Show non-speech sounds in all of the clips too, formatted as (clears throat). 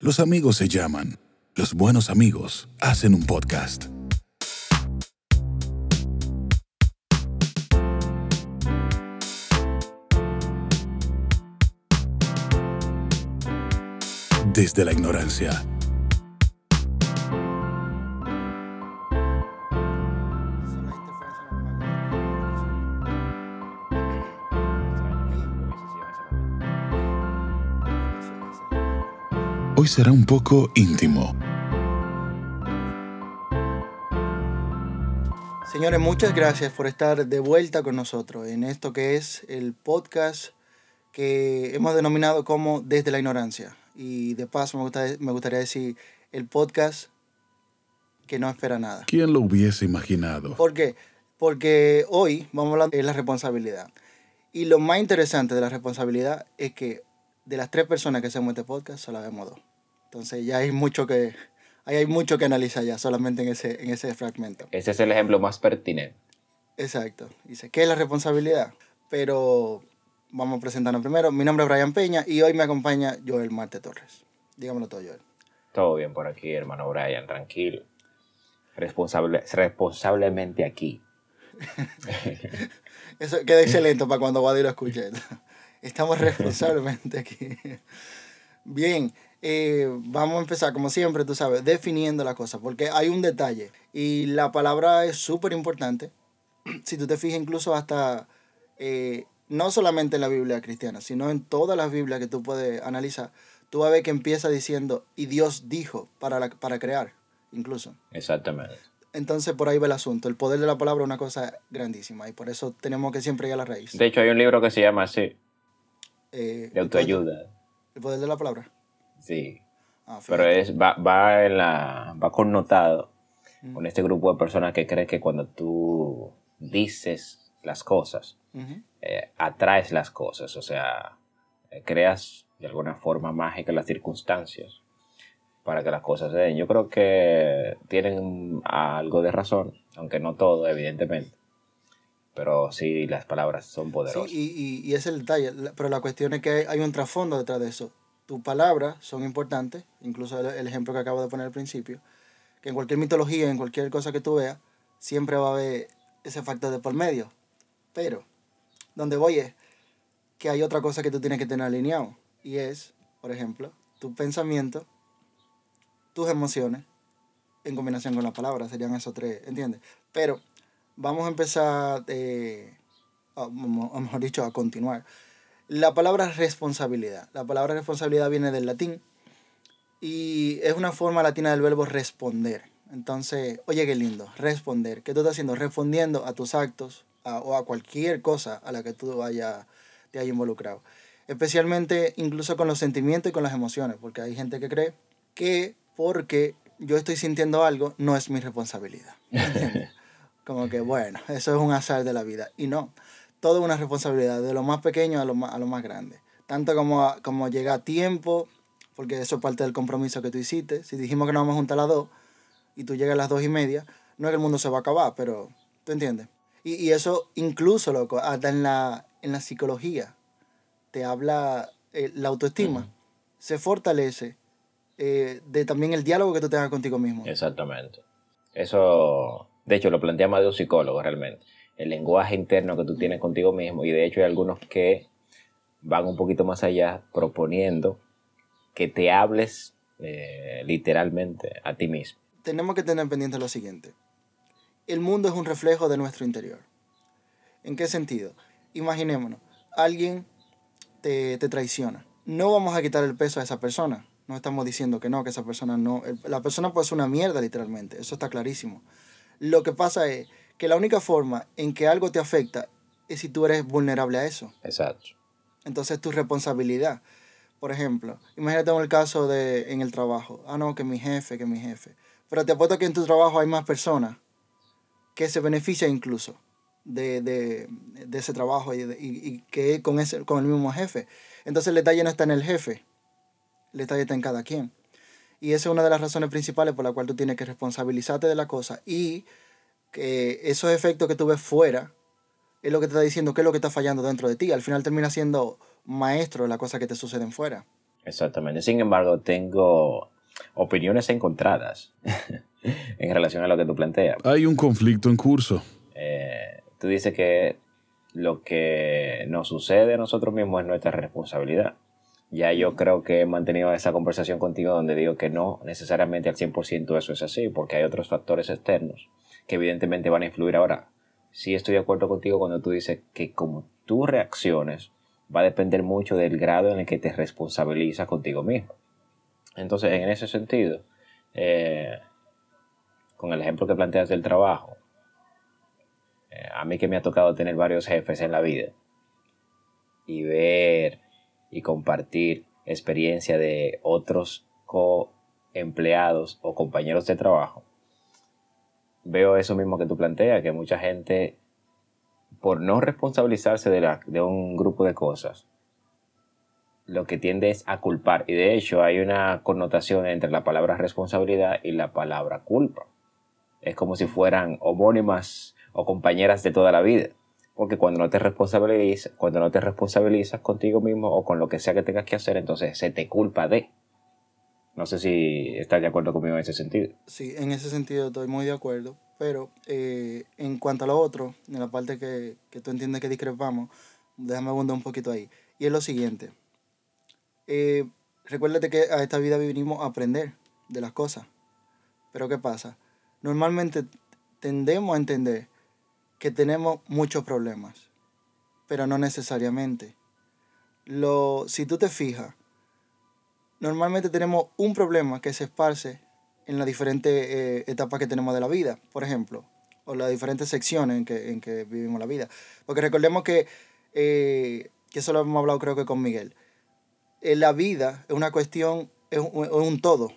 Los amigos se llaman. Los buenos amigos hacen un podcast. Desde la ignorancia. Hoy será un poco íntimo. Señores, muchas gracias por estar de vuelta con nosotros en esto que es el podcast que hemos denominado como Desde la Ignorancia. Y de paso me, gusta- me gustaría decir el podcast que no espera nada. ¿Quién lo hubiese imaginado? ¿Por qué? Porque hoy vamos a hablar de la responsabilidad. Y lo más interesante de la responsabilidad es que de las tres personas que hacemos este podcast, solo vemos dos. Entonces ya hay mucho que, ahí hay mucho que analizar ya solamente en ese, en ese fragmento. Ese es el ejemplo más pertinente. Exacto. Dice, ¿qué es la responsabilidad? Pero vamos a presentarnos primero. Mi nombre es Brian Peña y hoy me acompaña Joel Marte Torres. Dígamelo todo, Joel. Todo bien por aquí, hermano Brian, tranquilo. Responsable, responsablemente aquí. (laughs) Eso queda excelente para cuando Wadi lo escuche. (laughs) Estamos responsablemente aquí. Bien, eh, vamos a empezar, como siempre, tú sabes, definiendo la cosa, porque hay un detalle y la palabra es súper importante. (clears throat) Si tú te fijas, incluso hasta, eh, no solamente en la Biblia cristiana, sino en todas las Biblias que tú puedes analizar, tú vas a ver que empieza diciendo, y Dios dijo para, la- para crear, incluso. Exactamente. Entonces por ahí va el asunto. El poder de la palabra es una cosa grandísima y por eso tenemos que siempre ir a la raíz. De hecho, hay un libro que se llama así, Eh, de autoayuda. El poder de la palabra. Sí. Ah, Pero es, va, va, en la, va connotado Mm. con este grupo de personas que cree que cuando tú dices las cosas, eh, atraes las cosas, o sea, eh, creas de alguna forma mágica las circunstancias para que las cosas se den. Yo creo que tienen algo de razón, aunque no todo, evidentemente, pero sí las palabras son Sí, poderosas. y, y, y ese es el detalle. Pero la cuestión es que hay, hay un trasfondo detrás de eso. Tus palabras son importantes, incluso el, ejemplo que acabo de poner al principio, que en cualquier mitología, en cualquier cosa que tú veas, siempre va a haber ese factor de por medio. Pero, donde voy es que hay otra cosa que tú tienes que tener alineado. Y es, por ejemplo, tu pensamiento, tus emociones, en combinación con las palabras. Serían esos tres, ¿entiendes? Pero vamos a empezar, eh, mo- o mejor dicho, a continuar. La palabra responsabilidad. La palabra responsabilidad viene del latín y es una forma latina del verbo responder. Entonces, oye, qué lindo, responder. ¿Qué tú estás haciendo? Respondiendo a tus actos a- o a cualquier cosa a la que tú haya, te hayas involucrado. Especialmente incluso con los sentimientos y con las emociones, porque hay gente que cree que porque yo estoy sintiendo algo no es mi responsabilidad. (laughs) Como que, bueno, eso es un azar de la vida. Y no, todo es una responsabilidad, de lo más pequeño a lo más, a lo más grande. Tanto como, a- como llega a tiempo, porque eso es parte del compromiso que tú hiciste. Si dijimos que nos vamos a juntar a las dos y tú llegas a las dos y media, no es que el mundo se va a acabar, pero tú entiendes. Y, y eso incluso, loco, hasta en la, en la psicología, te habla eh, la autoestima, se fortalece eh, de también el diálogo que tú tengas contigo mismo. Exactamente. Eso, de hecho, lo plantea más de un psicólogo realmente. El lenguaje interno que tú tienes contigo mismo. Y de hecho hay algunos que van un poquito más allá proponiendo que te hables eh, literalmente a ti mismo. tenemos que tener pendiente lo siguiente. El mundo es un reflejo de nuestro interior. ¿En qué sentido? Imaginémonos, alguien te, te traiciona. No vamos a quitar el peso a esa persona. No estamos diciendo que no, que esa persona no. el- la persona puede ser una mierda, literalmente. Eso está clarísimo. Lo que pasa es que la única forma en que algo te afecta es si tú eres vulnerable a eso. Exacto. Entonces tu responsabilidad. Por ejemplo, imagínate en el caso de en el trabajo. Ah, no, que mi jefe, que mi jefe. Pero te apuesto que en tu trabajo hay más personas que se benefician incluso de, de, de ese trabajo y, de- y- y que con, ese, con el mismo jefe. Entonces el detalle no está en el jefe, el detalle está en cada quien. Y esa es una de las razones principales por la cual tú tienes que responsabilizarte de la cosa y que esos efectos que tú ves fuera es lo que te está diciendo qué es lo que está fallando dentro de ti. Al final termina siendo maestro de las cosas que te suceden fuera. Exactamente. Sin embargo, tengo opiniones encontradas (laughs) en relación a lo que tú planteas. Hay un conflicto en curso. Eh, tú dices que lo que nos sucede a nosotros mismos es nuestra responsabilidad. Ya yo creo que he mantenido esa conversación contigo donde digo que no necesariamente al 100% eso es así, porque hay otros factores externos que evidentemente van a influir ahora. Sí estoy de acuerdo contigo cuando tú dices que como tú reacciones va a depender mucho del grado en el que te responsabilizas contigo mismo. Entonces, en ese sentido, eh, con el ejemplo que planteas del trabajo, eh, a mí que me ha tocado tener varios jefes en la vida y ver y compartir experiencia de otros co-empleados o compañeros de trabajo, veo eso mismo que tú planteas, que mucha gente, por no responsabilizarse de, la, de un grupo de cosas, lo que tiende es a culpar. Y de hecho hay una connotación entre la palabra responsabilidad y la palabra culpa. Es como si fueran homónimas o compañeras de toda la vida. Porque cuando no te responsabilizas, cuando no te responsabilizas contigo mismo o con lo que sea que tengas que hacer, entonces se te culpa de. No sé si estás de acuerdo conmigo en ese sentido. Sí, en ese sentido estoy muy de acuerdo. Pero eh, en cuanto a lo otro, en la parte que, que tú entiendes que discrepamos, déjame abundar un poquito ahí. Y es lo siguiente. Eh, recuérdate que a esta vida vinimos a aprender de las cosas. Pero ¿qué pasa? Normalmente tendemos a entender que tenemos muchos problemas, pero no necesariamente. Lo, si tú te fijas, normalmente tenemos un problema que se esparce en las diferentes eh, etapas que tenemos de la vida, por ejemplo, o las diferentes secciones en que, en que vivimos la vida. Porque recordemos que, eh, que eso lo hemos hablado creo que con Miguel, en eh, la vida es una cuestión, es un, es un todo,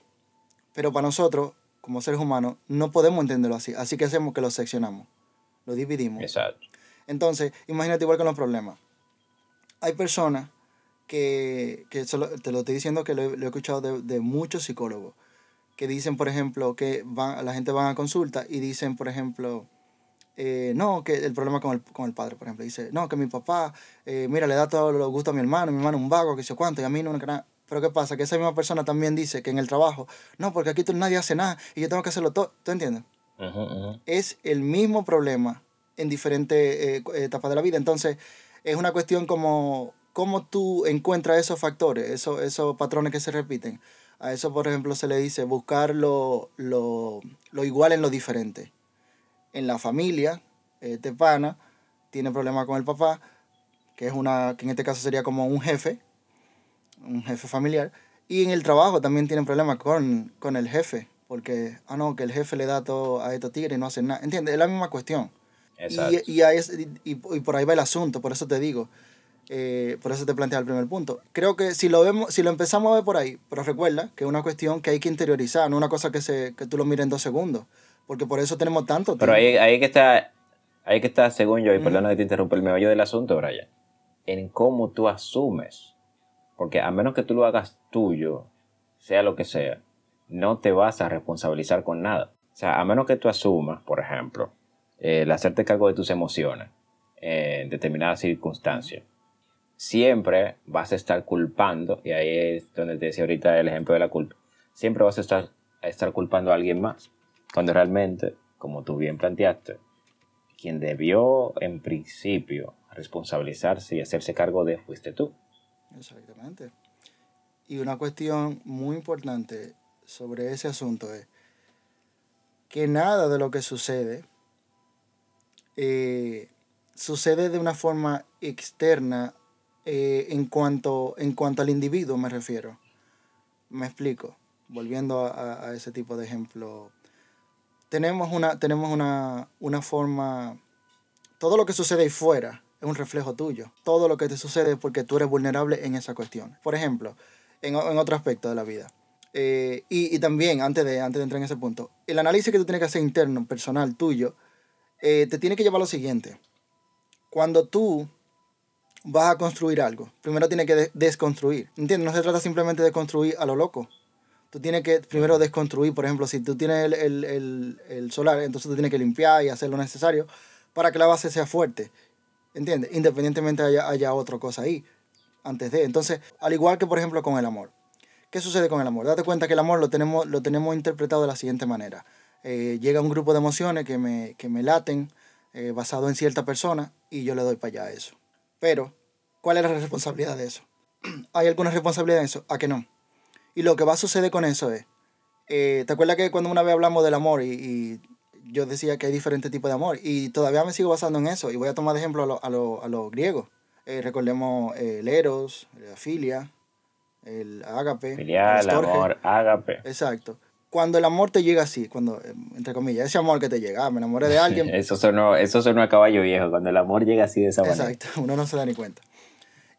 pero para nosotros, como seres humanos, no podemos entenderlo así, así que hacemos que lo seccionamos lo dividimos. Exacto. Entonces, imagínate igual con los problemas. Hay personas que, que solo, te lo estoy diciendo que lo, he escuchado de, de, muchos psicólogos, que dicen, por ejemplo, que van, la gente va a consulta y dicen, por ejemplo, eh, no, que el problema con el, con el padre, por ejemplo, dice, no, que mi papá, eh, mira, le da todo lo gusto a mi hermano, mi hermano es un vago, que sé cuánto, y a mí no, nada. Pero ¿qué pasa? Que esa misma persona también dice que en el trabajo, no, porque aquí tú, nadie hace nada y yo tengo que hacerlo todo. ¿Tú entiendes? Es el mismo problema en diferentes eh, etapas de la vida. Entonces, es una cuestión como cómo tú encuentras esos factores, esos, esos patrones que se repiten. A eso, por ejemplo, se le dice buscar lo, lo, lo igual en lo diferente. En la familia, este pana tiene problemas con el papá, que es una, que en este caso sería como un jefe, un jefe familiar, y en el trabajo también tienen problemas con, con el jefe, porque, ah, no, que el jefe le da todo a estos tigres y no hacen nada. ¿Entiendes? Es la misma cuestión. Y, y, y, y, por ahí va el asunto, por eso te digo. Eh, por eso te plantea el primer punto. Creo que si lo vemos, si lo empezamos a ver por ahí, pero recuerda que es una cuestión que hay que interiorizar, no una cosa que, se, que tú lo mires en dos segundos. Porque por eso tenemos tanto Pero ahí, ahí que está, ahí que está, según yo, y perdona que te interrumpa, el meollo del asunto, Brian, en cómo tú asumes. Porque a menos que tú lo hagas tuyo, sea lo que sea, no te vas a responsabilizar con nada. O sea, a menos que tú asumas, por ejemplo, el hacerte cargo de tus emociones en determinadas circunstancias, siempre vas a estar culpando, y ahí es donde te decía ahorita el ejemplo de la culpa, siempre vas a estar, a estar culpando a alguien más, cuando realmente, como tú bien planteaste, quien debió en principio responsabilizarse y hacerse cargo de fuiste tú. Exactamente. Y una cuestión muy importante sobre ese asunto es que nada de lo que sucede eh, sucede de una forma externa eh, en, cuanto, en cuanto al individuo me refiero. Me explico, volviendo a, a ese tipo de ejemplo. Tenemos una, tenemos una, una forma, todo lo que sucede ahí fuera es un reflejo tuyo. Todo lo que te sucede es porque tú eres vulnerable en esa cuestión. Por ejemplo, en, en otro aspecto de la vida eh, y, y, también, antes de, antes de entrar en ese punto, el análisis que tú tienes que hacer interno, personal, tuyo, eh, te tiene que llevar a lo siguiente. Cuando tú vas a construir algo, primero tienes que de desconstruir. ¿Entiendes? No se trata simplemente de construir a lo loco. Tú tienes que primero desconstruir. Por ejemplo, si tú tienes el, el, el, el solar, entonces tú tienes que limpiar y hacer lo necesario para que la base sea fuerte. ¿Entiendes? Independientemente haya, haya otra cosa ahí antes de. Entonces, al igual que por ejemplo con el amor ¿Qué sucede con el amor? Date cuenta que el amor lo tenemos, lo tenemos interpretado de la siguiente manera. Eh, llega un grupo de emociones que me, que me laten eh, basado en cierta persona y yo le doy para allá a eso. Pero, ¿cuál es la responsabilidad de eso? (clears throat) ¿Hay alguna responsabilidad en eso? ¿A que no? Y lo que va a suceder con eso es, eh, ¿te acuerdas que cuando una vez hablamos del amor y, y yo decía que hay diferentes tipos de amor? Y todavía me sigo basando en eso y voy a tomar de ejemplo a los a lo, a lo griegos. Eh, recordemos eh, el eros, la filia, el ágape. el Filial, estorge. amor, ágape. Exacto. Cuando el amor te llega así, cuando, eh, entre comillas, ese amor que te llega, ah, me enamoré de alguien, (laughs) Eso sonó, eso sonó a caballo viejo, cuando el amor llega así de esa manera. Exacto, (laughs) uno no se da ni cuenta.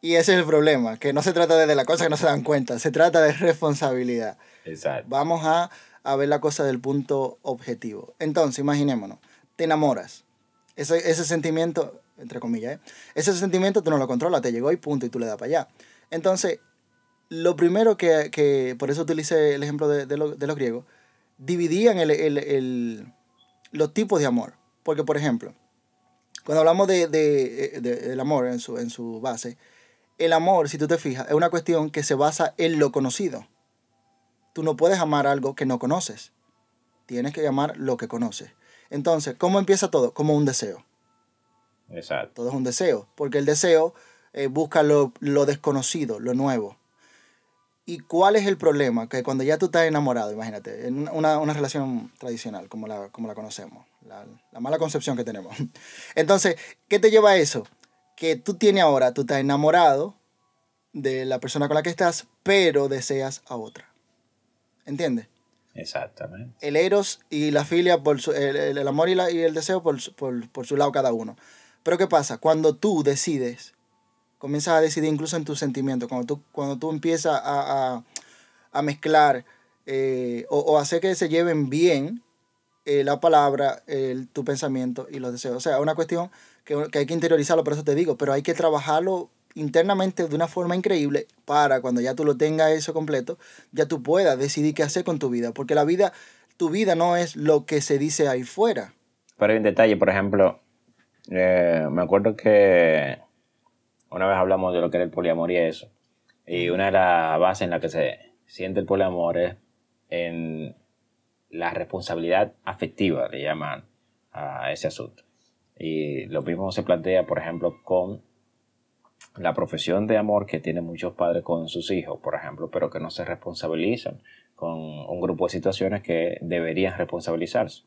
Y ese es el problema, que no se trata de la cosa que no se dan cuenta, se trata de responsabilidad. Exacto. Vamos a, a ver la cosa del punto objetivo. Entonces, imaginémonos, te enamoras. Ese, ese sentimiento, entre comillas, ¿eh? ese sentimiento tú no lo controlas, te llegó y punto, y tú le das para allá. Entonces, lo primero que, que por eso utilicé el ejemplo de, de, lo- de los griegos, dividían el, el- el- los tipos de amor. Porque, por ejemplo, cuando hablamos de, de- de- del amor en su, en su base, el amor, si tú te fijas, es una cuestión que se basa en lo conocido. Tú no puedes amar algo que no conoces. Tienes que amar lo que conoces. Entonces, ¿cómo empieza todo? Como un deseo. Exacto. Todo es un deseo, porque el deseo eh, busca lo, lo desconocido, lo nuevo. ¿Y cuál es el problema? Que cuando ya tú estás enamorado, imagínate, en una- una, relación tradicional, como la, como la conocemos, la, la mala concepción que tenemos. (laughs) Entonces, ¿qué te lleva a eso? Que tú tienes ahora, tú estás enamorado de la persona con la que estás, pero deseas a otra. ¿Entiendes? Exactamente. el eros y la filia, por su- el, el- amor y, la- y el deseo por, por, por su lado cada uno. Pero ¿qué pasa? Cuando tú decides, comienzas a decidir incluso en tus sentimientos, cuando tú, cuando tú empiezas a, a- a mezclar eh, o, o hacer que se lleven bien eh, la palabra, el- tu pensamiento y los deseos. O sea, una cuestión que, que hay que interiorizarlo, por eso te digo, pero hay que trabajarlo internamente de una forma increíble para cuando ya tú lo tengas eso completo, ya tú puedas decidir qué hacer con tu vida. Porque la vida, tu vida no es lo que se dice ahí fuera. Pero hay un detalle, por ejemplo, eh, me acuerdo que una vez hablamos de lo que era el poliamor y eso. Y una de las bases en la que se siente el poliamor es en la responsabilidad afectiva, le llaman a ese asunto. Y lo mismo se plantea, por ejemplo, con la profesión de amor que tienen muchos padres con sus hijos, por ejemplo, pero que no se responsabilizan con un grupo de situaciones que deberían responsabilizarse.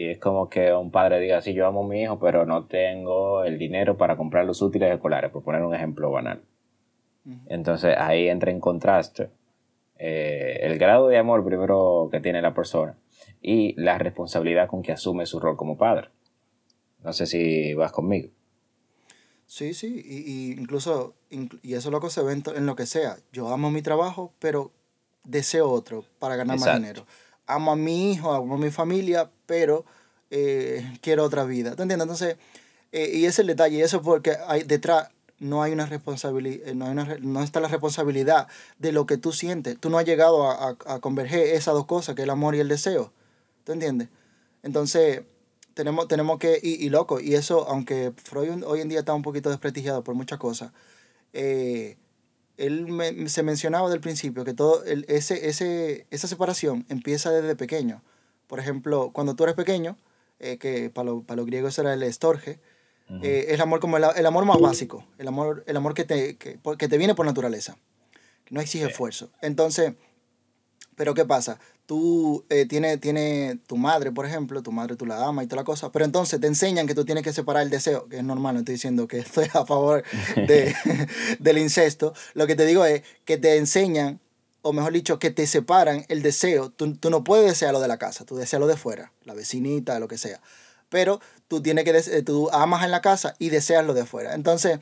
Y es como que un padre diga, sí, yo amo a mi hijo, pero no tengo el dinero para comprar los útiles escolares, por poner un ejemplo banal. Entonces ahí entra en contraste eh, el grado de amor primero que tiene la persona y la responsabilidad con que asume su rol como padre. No sé si vas conmigo. Sí, sí, y, y incluso, inclu- y eso loco se ve en, to- en lo que sea. Yo amo mi trabajo, pero deseo otro para ganar Exacto. más dinero. Amo a mi hijo, amo a mi familia, pero eh, quiero otra vida. ¿Te entiendes? Entonces, eh, y ese es el detalle, y eso es porque hay, detrás no hay una responsabilidad, no, hay una, no está la responsabilidad de lo que tú sientes. Tú no has llegado a, a, a converger esas dos cosas, que es el amor y el deseo. ¿Te entiendes? Entonces, tenemos, tenemos que, y, y loco, y eso, aunque Freud hoy en día está un poquito desprestigiado por muchas cosas, eh, él me- se mencionaba del principio que todo el- ese, ese, esa separación empieza desde pequeño. Por ejemplo, cuando tú eres pequeño, eh, que para, lo- para los griegos era el estorge, eh, es el amor como el, el amor más básico, el amor, el amor que, te, que, que te viene por naturaleza, que no exige Sí. esfuerzo. Entonces, pero ¿qué pasa? Tú eh, tienes tiene tu madre, por ejemplo, tu madre tú la amas y toda la cosa, pero entonces te enseñan que tú tienes que separar el deseo, que es normal, no estoy diciendo que (laughs) estoy a favor de, (laughs) del incesto. Lo que te digo es que te enseñan, o mejor dicho, que te separan el deseo. Tú, tú no puedes desear lo de la casa, tú deseas lo de fuera, la vecinita, lo que sea. Pero tú tienes que, tú amas en la casa y deseas lo de afuera. Entonces,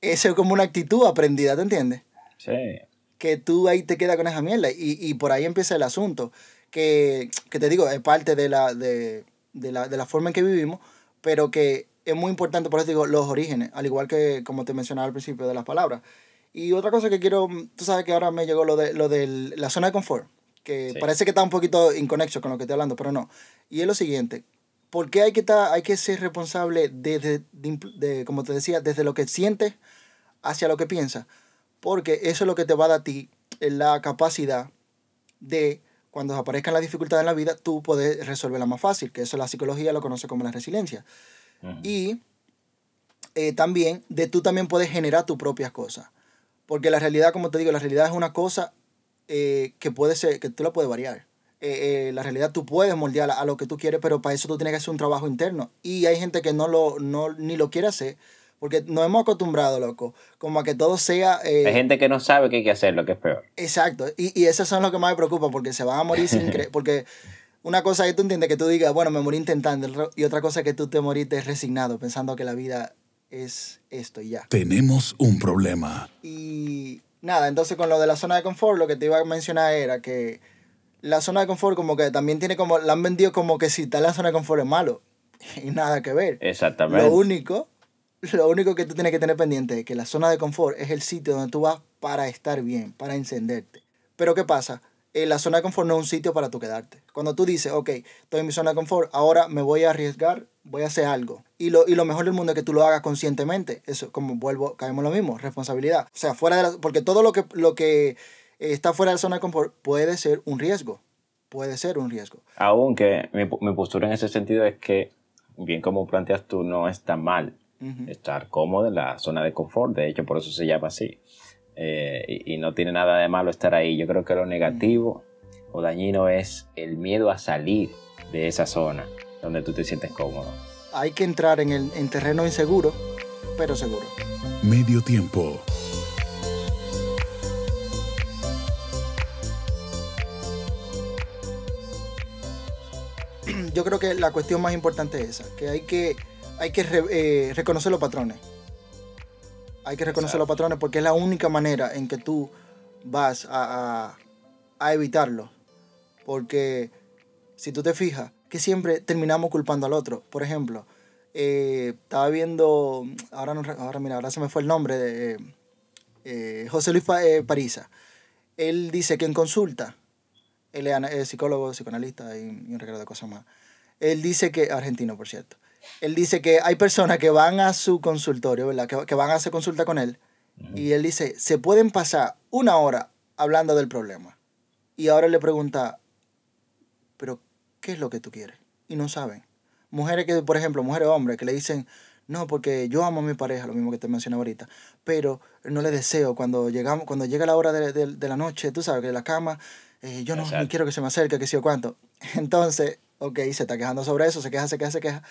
eso es como una actitud aprendida, ¿te entiendes? Sí. Que tú ahí te quedas con esa mierda. Y, y por ahí empieza el asunto. Que, que te digo, es parte de la, de, de, la, de la forma en que vivimos, pero que es muy importante, por eso digo, los orígenes, al igual que como te mencionaba al principio de las palabras. Y otra cosa que quiero, tú sabes que ahora me llegó lo de, lo de la zona de confort, que Sí. parece que está un poquito inconexo con lo que estoy hablando, pero no. Y es lo siguiente, ¿por qué hay que, estar, hay que ser responsable desde, de, de, como te decía, desde lo que sientes hacia lo que piensas? Porque eso es lo que te va a dar a ti la capacidad de, cuando aparezcan las dificultades en la vida, tú poder resolverla más fácil, que eso la psicología lo conoce como la resiliencia. Y eh, también de tú también puedes generar tus propias cosas. Porque la realidad, como te digo, la realidad es una cosa eh, que puede ser, que tú la puedes variar. Eh, la realidad tú puedes moldear a, lo que tú quieres, pero para eso tú tienes que hacer un trabajo interno. Y hay gente que no lo, no, ni lo quiere hacer, porque nos hemos acostumbrado, loco, como a que todo sea... hay gente que no sabe que hay que hacer, lo que es peor. Exacto. Y, y esos son los que más me preocupan, porque se van a morir sin creer, (laughs) porque una cosa que tú entiendes que tú digas, bueno, me morí intentando, y otra cosa es que tú te moriste resignado, pensando que la vida es esto y ya. Tenemos un problema. Y nada, entonces con lo de la zona de confort, lo que te iba a mencionar era que la zona de confort como que también tiene como, la han vendido como que si está en la zona de confort es malo. (laughs) Y nada que ver. Exactamente. Lo único, (laughs) lo único que tú tienes que tener pendiente es que la zona de confort es el sitio donde tú vas para estar bien, para encenderte. Pero ¿qué pasa? Eh, la zona de confort no es un sitio para tú quedarte. Cuando tú dices, ok, estoy en mi zona de confort, ahora me voy a arriesgar, voy a hacer algo. Y lo, y lo mejor del mundo es que tú lo hagas conscientemente. Eso, como vuelvo, caemos lo mismo, responsabilidad. O sea, fuera de la, porque todo lo que, lo que eh, está fuera de la zona de confort puede ser un riesgo. Puede ser un riesgo. Aunque mi, mi postura en ese sentido es que, bien como planteas tú, no está mal estar cómodo en la zona de confort. De hecho, por eso se llama así. Eh, y, no tiene nada de malo estar ahí. Yo creo que lo negativo o dañino es el miedo a salir de esa zona donde tú te sientes cómodo. Hay que entrar en, el, en terreno inseguro, pero seguro. Medio tiempo. (clears throat) Yo creo que la cuestión más importante es esa, que hay que, hay que eh, reconocer los patrones hay que reconocer los patrones porque es la única manera en que tú vas a, evitarlo. Porque si tú te fijas, que siempre terminamos culpando al otro. Por ejemplo, eh, estaba viendo, ahora, no, ahora mira, ahora se me fue el nombre de eh, José Luis eh, Parisa. Él dice que en consulta, él es psicólogo, psicoanalista y, y un regalo de cosas más. Él dice que, argentino por cierto, él dice que hay personas que van a su consultorio, ¿verdad? Que, van a hacer consulta con él. Y él dice, se pueden pasar una hora hablando del problema. Y ahora le pregunta, pero ¿qué es lo que tú quieres? Y no saben. Mujeres que, por ejemplo, mujeres o hombres que le dicen, no, porque yo amo a mi pareja, lo mismo que te mencioné ahorita, pero no le deseo cuando llegamos, cuando llega la hora de, la noche, tú sabes, que de la cama, eh, yo no, no, quiero que se me acerque, que sé yo cuánto. (laughs) Entonces, ok, se está quejando sobre eso, se queja, se queja, se queja,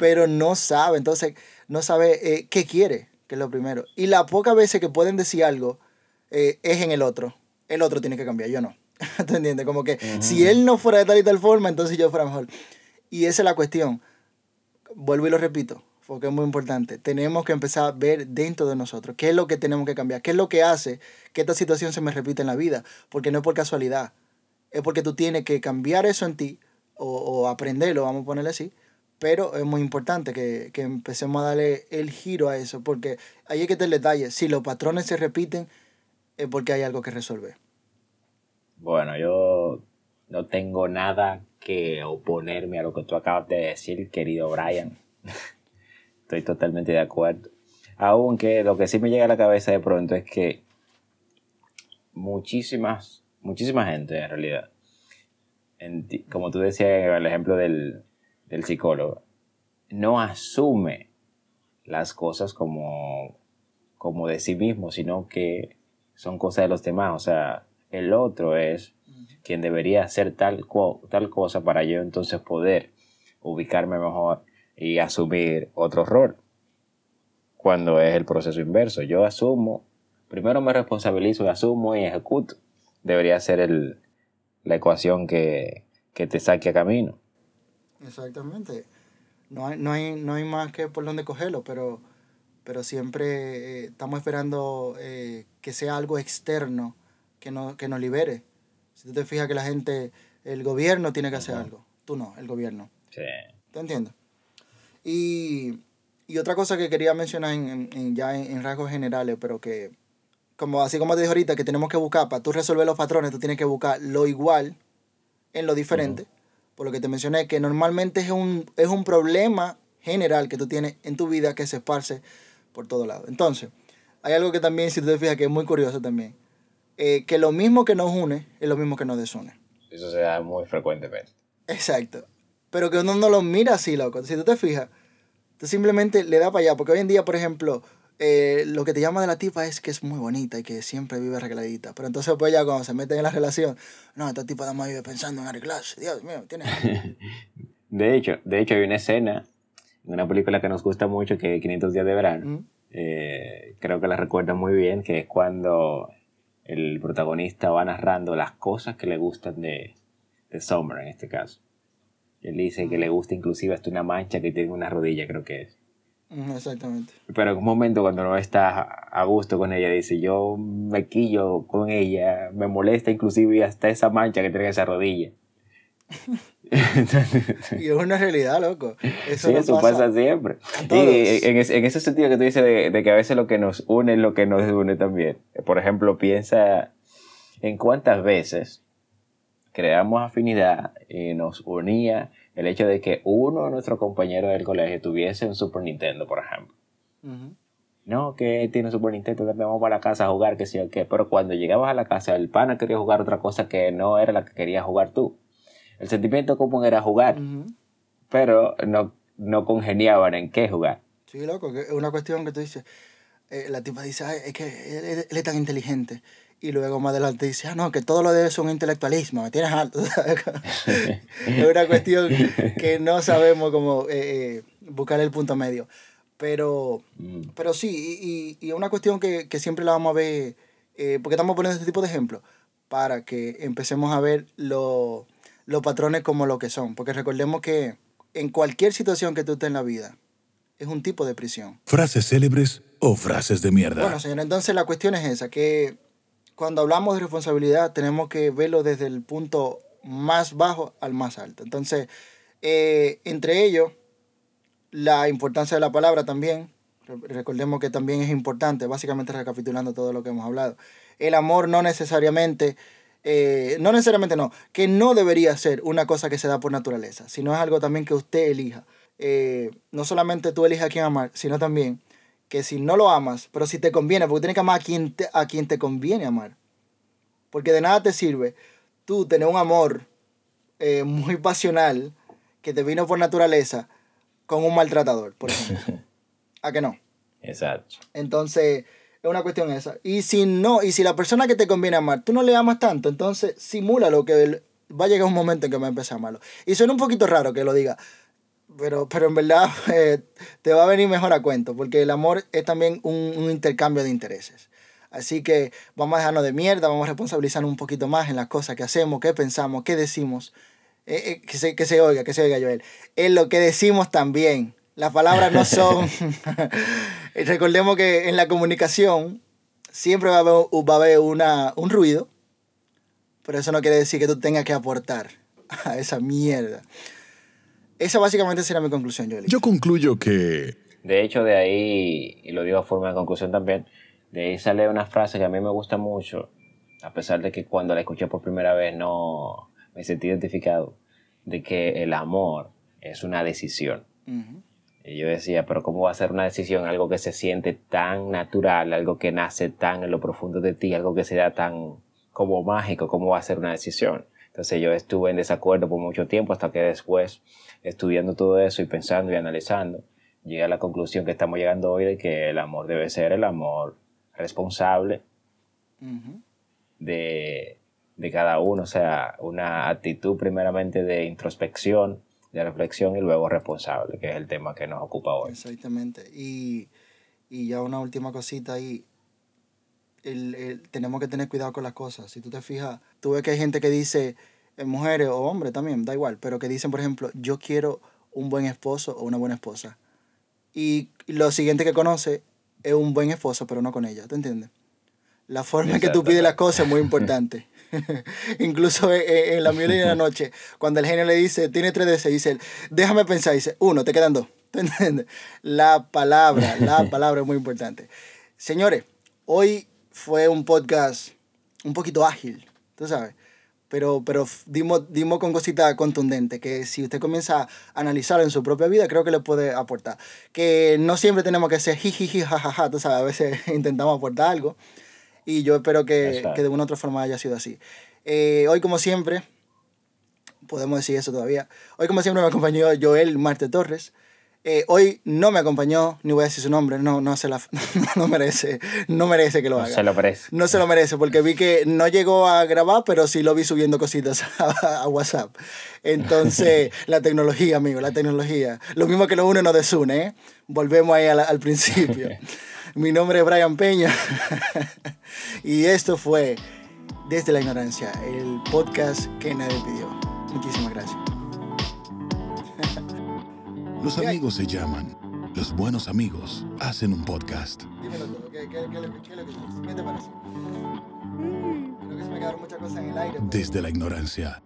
pero no sabe, entonces no sabe eh, qué quiere, que es lo primero. Y la pocas veces que pueden decir algo eh, es en el otro. El otro tiene que cambiar, yo no. (laughs) ¿Te entiendes? Como que si él no fuera de tal y tal forma, entonces yo fuera mejor. Y esa es la cuestión. Vuelvo y lo repito, porque es muy importante. Tenemos que empezar a ver dentro de nosotros qué es lo que tenemos que cambiar, qué es lo que hace que esta situación se me repita en la vida, porque no es por casualidad, es porque tú tienes que cambiar eso en ti o, o aprenderlo, vamos a ponerle así, pero es muy importante que, que, empecemos a darle el giro a eso, porque ahí hay que tener detalle. Si los patrones se repiten, es porque hay algo que resolver. Bueno, yo no tengo nada que oponerme a lo que tú acabas de decir, querido Brian. (laughs) Estoy totalmente de acuerdo. Aunque lo que sí me llega a la cabeza de pronto es que muchísimas, muchísima gente en realidad, como tú decías el ejemplo del, del psicólogo no asume las cosas como, como de sí mismo, sino que son cosas de los demás. O sea, el otro es quien debería hacer tal, tal cosa para yo entonces poder ubicarme mejor y asumir otro rol. Cuando es el proceso inverso. Yo asumo, primero me responsabilizo asumo y ejecuto. Debería ser el, la ecuación que, que te saque a camino. Exactamente. No hay, no hay, no hay más que por dónde cogerlo, pero, pero siempre eh, estamos esperando eh, que sea algo externo que, no, que nos libere. Si tú te fijas que la gente, el gobierno tiene que hacer algo, tú no, el gobierno. Sí. ¿Te entiendes? Y, y otra cosa que quería mencionar en, en, ya en, rasgos generales, pero que, como así como te dije ahorita, que tenemos que buscar, para tú resolver los patrones, tú tienes que buscar lo igual en lo diferente por lo que te mencioné, que normalmente es un, es un problema general que tú tienes en tu vida que se esparce por todo lado. Entonces, hay algo que también, si tú te fijas, que es muy curioso también. Eh, que lo mismo que nos une es lo mismo que nos desune. Eso se da muy frecuentemente. Exacto. Pero que uno no lo mira así, loco. Si tú te fijas, tú simplemente le das para allá. Porque hoy en día, por ejemplo, eh, lo que te llama de la tipa es que es muy bonita y que siempre vive arregladita. Pero entonces, pues ya cuando se meten en la relación, no, esta tipa nada más vive pensando en arreglarse. Dios mío, tiene. (laughs) de hecho, de hecho, hay una escena en una película que nos gusta mucho, que es 500 días de verano. Eh, creo que la recuerda muy bien, que es cuando el protagonista va narrando las cosas que le gustan de, de Summer en este caso. Él dice que le gusta inclusive hasta una mancha que tiene una rodilla, creo que es. Exactamente. Pero en un momento cuando no está a gusto con ella, dice, yo me quillo con ella, me molesta inclusive hasta esa mancha que tiene esa rodilla. (laughs) y es una realidad, loco. Eso, sí, eso pasa, siempre. Y en, en, ese sentido que tú dices de, de, que a veces lo que nos une es lo que nos une también. Por ejemplo, piensa en cuántas veces creamos afinidad y nos unía el hecho de que uno de nuestros compañeros del colegio tuviese un Super Nintendo, por ejemplo. No, que tiene un Super Nintendo, también vamos para la casa a jugar, que sí o qué. Pero cuando llegabas a la casa, el pana quería jugar otra cosa que no era la que querías jugar tú. El sentimiento común era jugar, pero no, no congeniaban en qué jugar. Sí, loco, es una cuestión que tú dices, eh, la tipa dice, es que él, es tan inteligente. Y luego más adelante dice, ah, no, que todo lo de eso es un intelectualismo, me tienes alto. (laughs) es una cuestión que no sabemos cómo eh, eh, buscar el punto medio. Pero, mm. pero sí, y, y, una cuestión que, que, siempre la vamos a ver, porque estamos poniendo este tipo de ejemplos, para que empecemos a ver lo, los patrones como lo que son. Porque recordemos que en cualquier situación que tú estés en la vida, es un tipo de prisión. Frases célebres o frases de mierda. Bueno, señor, entonces la cuestión es esa, que cuando hablamos de responsabilidad tenemos que verlo desde el punto más bajo al más alto. Entonces, eh, entre ellos, la importancia de la palabra también, recordemos que también es importante, básicamente recapitulando todo lo que hemos hablado. El amor no necesariamente eh, no necesariamente no, que no debería ser una cosa que se da por naturaleza, sino es algo también que usted elija. Eh, no solamente tú elijas a quién amar, sino también que si no lo amas, pero si te conviene, porque tienes que amar a quien te, a quien te conviene amar. Porque de nada te sirve tú tener un amor eh, muy pasional que te vino por naturaleza con un maltratador, por ejemplo. (laughs) ¿A que no? Exacto. Entonces, es una cuestión esa. Y si no, y si la persona que te conviene amar, tú no le amas tanto, entonces simula lo que va a llegar un momento en que va a empezar a amarlo. Y suena un poquito raro que lo diga, pero, pero en verdad (laughs) eh, te va a venir mejor a cuento, porque el amor es también un, un, intercambio de intereses. Así que vamos a dejarnos de mierda, vamos a responsabilizarnos un poquito más en las cosas que hacemos, qué pensamos, qué decimos. Eh, eh, que, se, que se oiga, que se oiga Joel. Es lo que decimos también. Las palabras no son... (laughs) (laughs) Recordemos que en la comunicación siempre va a haber, va a haber una, un ruido, pero eso no quiere decir que tú tengas que aportar a esa mierda. Esa básicamente será mi conclusión, Joel. Yo concluyo que... De hecho, de ahí, y lo digo a forma de conclusión también, de ahí sale una frase que a mí me gusta mucho, a pesar de que cuando la escuché por primera vez no me sentí identificado, de que el amor es una decisión. Y yo decía, pero ¿cómo va a ser una decisión? Algo que se siente tan natural, algo que nace tan en lo profundo de ti, algo que se da tan como mágico, ¿cómo va a ser una decisión? Entonces yo estuve en desacuerdo por mucho tiempo hasta que después, estudiando todo eso y pensando y analizando, llegué a la conclusión que estamos llegando hoy de que el amor debe ser el amor responsable de, de cada uno, o sea, una actitud primeramente de introspección, de reflexión y luego responsable, que es el tema que nos ocupa hoy. Exactamente. Y, y ya una última cosita ahí. El, el, tenemos que tener cuidado con las cosas. Si tú te fijas, tú ves que hay gente que dice, eh, mujeres o hombres también, da igual, pero que dicen, por ejemplo, yo quiero un buen esposo o una buena esposa. Y lo siguiente que conoce es un buen esposo, pero no con ella, ¿te entiendes? La forma en que tú pides las cosas es muy importante. (laughs) Incluso eh, en la mayoría de la noche, cuando el genio le dice, tiene tres deseos, dice, déjame pensar, dice, uno, te quedan dos. ¿Te entiendes? La palabra, la (laughs) palabra es muy importante. Señores, hoy fue un podcast un poquito ágil, tú sabes, pero, pero dimos, dimos con cositas contundentes que si usted comienza a analizarlo en su propia vida, creo que le puede aportar. Que no siempre tenemos que ser jijiji, jajaja, tú sabes, a veces (laughs) intentamos aportar algo y yo espero que, que de una u otra forma haya sido así. Eh, hoy, como siempre, podemos decir eso todavía. Hoy, como siempre, me acompañó Joel Marte Torres. Eh, hoy no me acompañó, ni voy a decir su nombre, no, no, se la, (laughs) no merece, no merece que lo No haga. se lo parece. No se lo merece, porque vi que no llegó a grabar, pero sí lo vi subiendo cositas (laughs) a, a WhatsApp. Entonces, (laughs) la tecnología, amigo, la tecnología. Lo mismo que lo une nos desune, ¿eh? Volvemos ahí al, al principio. Mi nombre es Brian Peña y esto fue Desde la Ignorancia, el podcast que nadie pidió. Muchísimas gracias. Los amigos se llaman. Los buenos amigos hacen un podcast. Dímelo todo, ¿qué, qué, qué, qué, qué, qué te parece? Creo que se me quedaron muchas cosas en el aire. Desde la ignorancia.